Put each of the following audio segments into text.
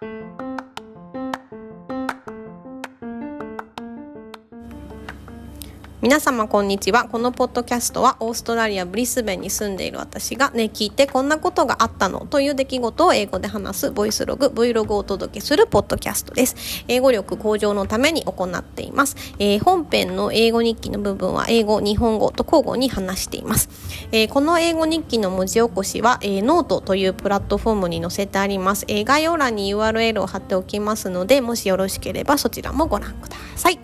Thank you. 皆様こんにちは。このポッドキャストはオーストラリアブリスベンに住んでいる私がね聞いてこんなことがあったのという出来事を英語で話す。ボイスログ Vlog をお届けするポッドキャストです。英語力向上のために行っています、えー、本編の英語日記の部分は英語日本語と交互に話しています、えー、この英語日記の文字起こしは、えー、ノートというプラットフォームに載せてあります、えー、概要欄に URL を貼っておきますのでもしよろしければそちらもご覧ください。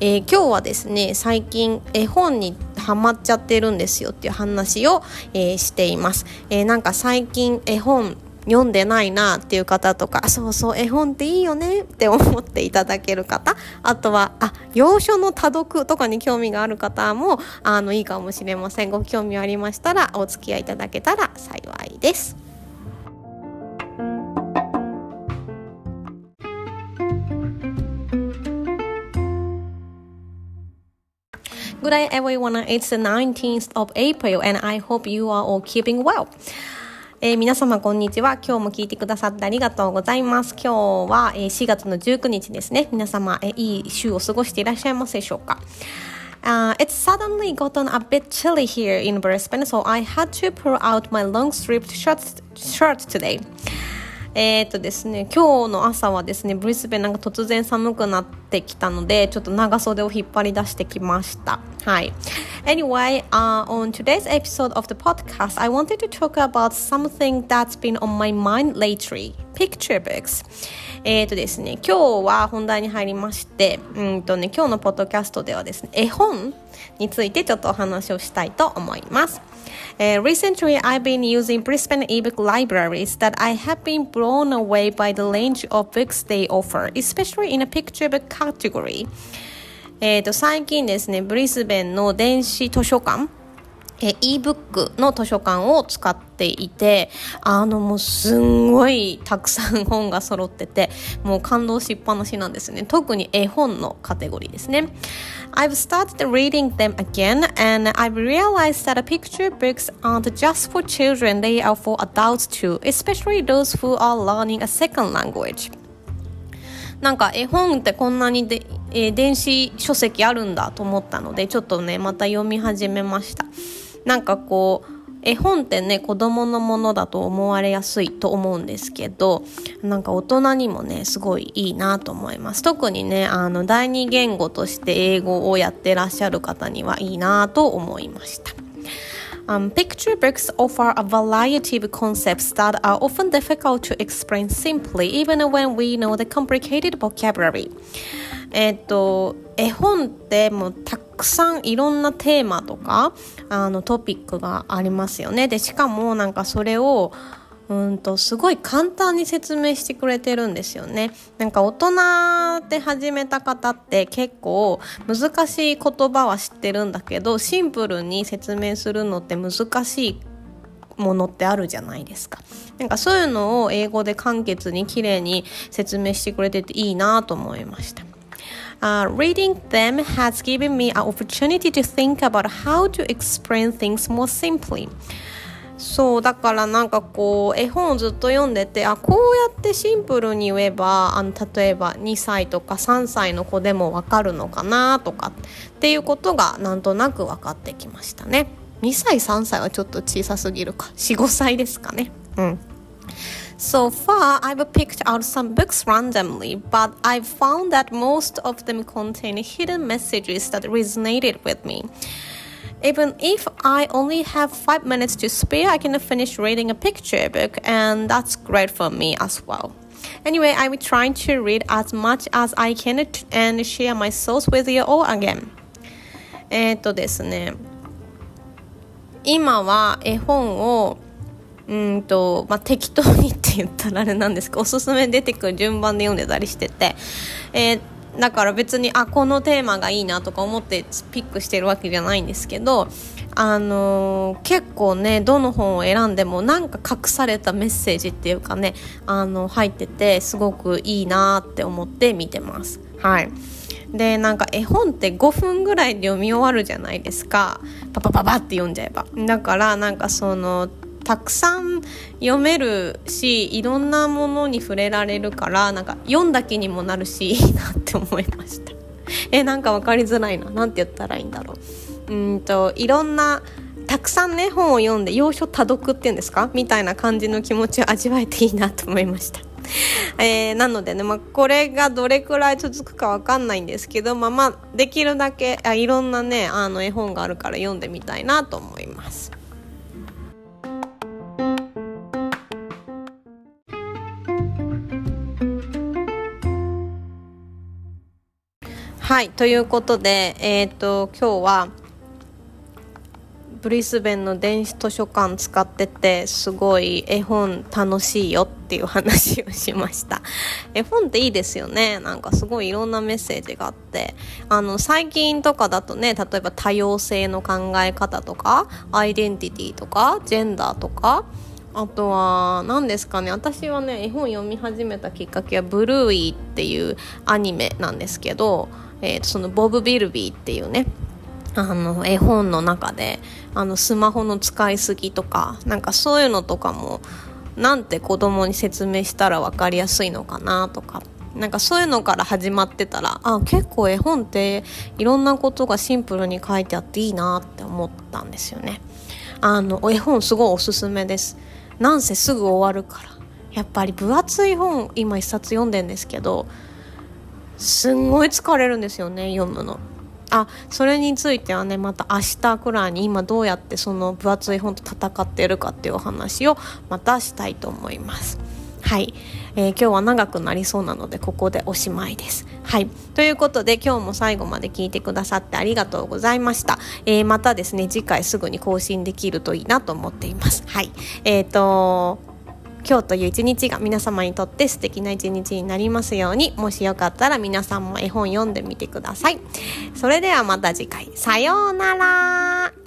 えー、今日はですね最近絵本にハマっちゃってるんですよっていう話を、えー、しています、えー、なんか最近絵本読んでないなっていう方とかそうそう絵本っていいよねって思っていただける方あとはあ洋書の多読とかに興味がある方もあのいいかもしれませんご興味ありましたらお付き合いいただけたら幸いです。Good day, everyone. It's the 19th of April, and I hope you are all keeping well. えー、皆様こんにちは。今日も聞いてくださってありがとうございます。今日は、えー、4月の19日ですね。皆様、えー、いい週を過ごしていらっしゃいますでしょうか。Uh, it's suddenly gotten a bit chilly here in Brisbane, so I had to pull out my long sleeved shirt, shirt today. えー、っとですね、今日の朝はですね、ブリスベンなんか突然寒くなってきたので、ちょっと長袖を引っ張り出してきました。はい。Anyway, uh, on today's episode of the podcast, I wanted to talk about something that's been on my mind lately. Picture books. えっ、とですね、今日は本題に入りまして、うんとね、今日のポッドキャストではですね、絵本についてちょっとお話をしたいと思います。Uh, recently, I've been using Brisbane ebook libraries that I have been blown away by the range of books they offer, especially in a picture book category. えっ、と、最近ですね、ブリスベンの電子図書館え ebook の図書館を使っていて、あのもうすんごいたくさん本が揃ってて、もう感動しっぱなしなんですね。特に絵本のカテゴリーですね。I've started reading them again and I've realized that picture books aren't just for children, they are for adults too, especially those who are learning a second language. なんか絵本ってこんなにで、えー、電子書籍あるんだと思ったのでちょっとねまた読み始めましたなんかこう絵本ってね子供のものだと思われやすいと思うんですけどなんか大人にもねすごいいいなと思います特にねあの第二言語として英語をやってらっしゃる方にはいいなと思いました Um, picture books offer a variety of concepts that are often difficult to explain simply, even when we know the complicated vocabulary. えっと、絵本ってもうたくくさんいろんなテーマとかあのトピックがありますよね。で、しかもなんかそれをうんとすごい簡単に説明してくれてるんですよね。なんか大人で始めた方って結構難しい言葉は知ってるんだけどシンプルに説明するのって難しいものってあるじゃないですか。なんかそういうのを英語で簡潔に綺麗に説明してくれてていいなと思いました。Uh, reading them has given me an opportunity to think about how to explain things more simply. そうだからなんかこう絵本をずっと読んでてあこうやってシンプルに言えばあの例えば2歳とか3歳の子でもわかるのかなとかっていうことがなんとなく分かってきましたね。2歳3歳はちょっと小さすぎるか。45歳ですかね。うん。So far, I've picked out some books randomly, but I've found that most of them contain hidden messages that resonated with me. Even if I only have five minutes to spare, I can finish reading a picture book, and that's great for me as well. Anyway, I'm trying to read as much as I can and share my thoughts with you all again. えっとですね、今は絵本を うんと、まあ、適当にって言ったらあれなんですけどおすすめ出てくる順番で読んでたりしてて、えー、だから別にあこのテーマがいいなとか思ってピックしてるわけじゃないんですけどあのー、結構ねどの本を選んでもなんか隠されたメッセージっていうかねあの入っててすごくいいなって思って見てます。はい。でなんか絵本って5分ぐらいで読み終わるじゃないですか。パパパパって読んじゃえば。だからなんかそのたくさん読めるしいろんなものに触れられるからなんか読んだ気にもなるしいいなって思いました えなんか分かりづらいな何て言ったらいいんだろううんといろんなたくさんね本を読んで要所多読っていうんですか？みたいな感じの気持ちを味わえていいなと思いました。えー、なのでね、まあ、これがどれくらい続くかわかんないんですけど、まあ、まあできるだけあいろんなねあの絵本があるから読んでみたいなと思います。はいということで、えーと今日はブリスベンの電子図書館使っててすごい絵本楽しいよっていう話をしました。絵本っていいですよね。なんかすごいいろんなメッセージがあって。あの最近とかだとね例えば多様性の考え方とかアイデンティティとかジェンダーとかあとは何ですかね。私はね絵本読み始めたきっかけはブルーイっていうアニメなんですけど、えー、そのボブ・ビルビーっていうねあの絵本の中であのスマホの使いすぎとかなんかそういうのとかもなんて子供に説明したら分かりやすいのかなとかなんかそういうのから始まってたらあ結構絵本っていろんなことがシンプルに書いてあっていいなって思ったんですよね。あの絵本すごいおすすめです。なんせすぐ終わるから。やっぱり分厚い本今一冊読んでんですけどすんごい疲れるんですよね読むの。あそれについてはねまた明日くらいに今どうやってその分厚い本と戦ってるかっていうお話をまたしたいと思います。はい、えー、今日は長くなりそうなのでここでおしまいです。はい。ということで今日も最後まで聞いてくださってありがとうございました、えー、またですね次回すぐに更新できるといいなと思っています。はい。え、ー、と今日という一日が皆様にとって素敵な一日になりますように。もしよかったら皆さんも絵本読んでみてください。それではまた次回。さようなら。